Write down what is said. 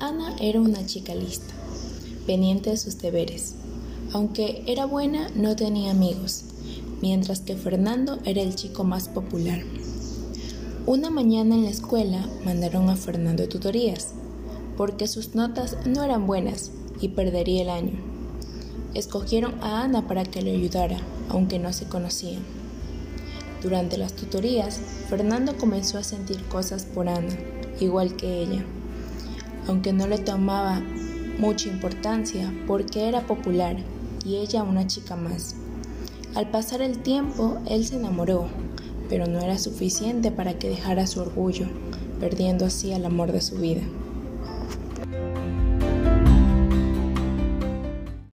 Ana era una chica lista, pendiente de sus deberes. Aunque era buena, no tenía amigos, mientras que Fernando era el chico más popular. Una mañana en la escuela mandaron a Fernando tutorías, porque sus notas no eran buenas y perdería el año. Escogieron a Ana para que le ayudara, aunque no se conocían. Durante las tutorías, Fernando comenzó a sentir cosas por Ana, igual que ella, aunque no le tomaba mucha importancia porque era popular y ella una chica más. Al pasar el tiempo, él se enamoró, pero no era suficiente para que dejara su orgullo, perdiendo así el amor de su vida.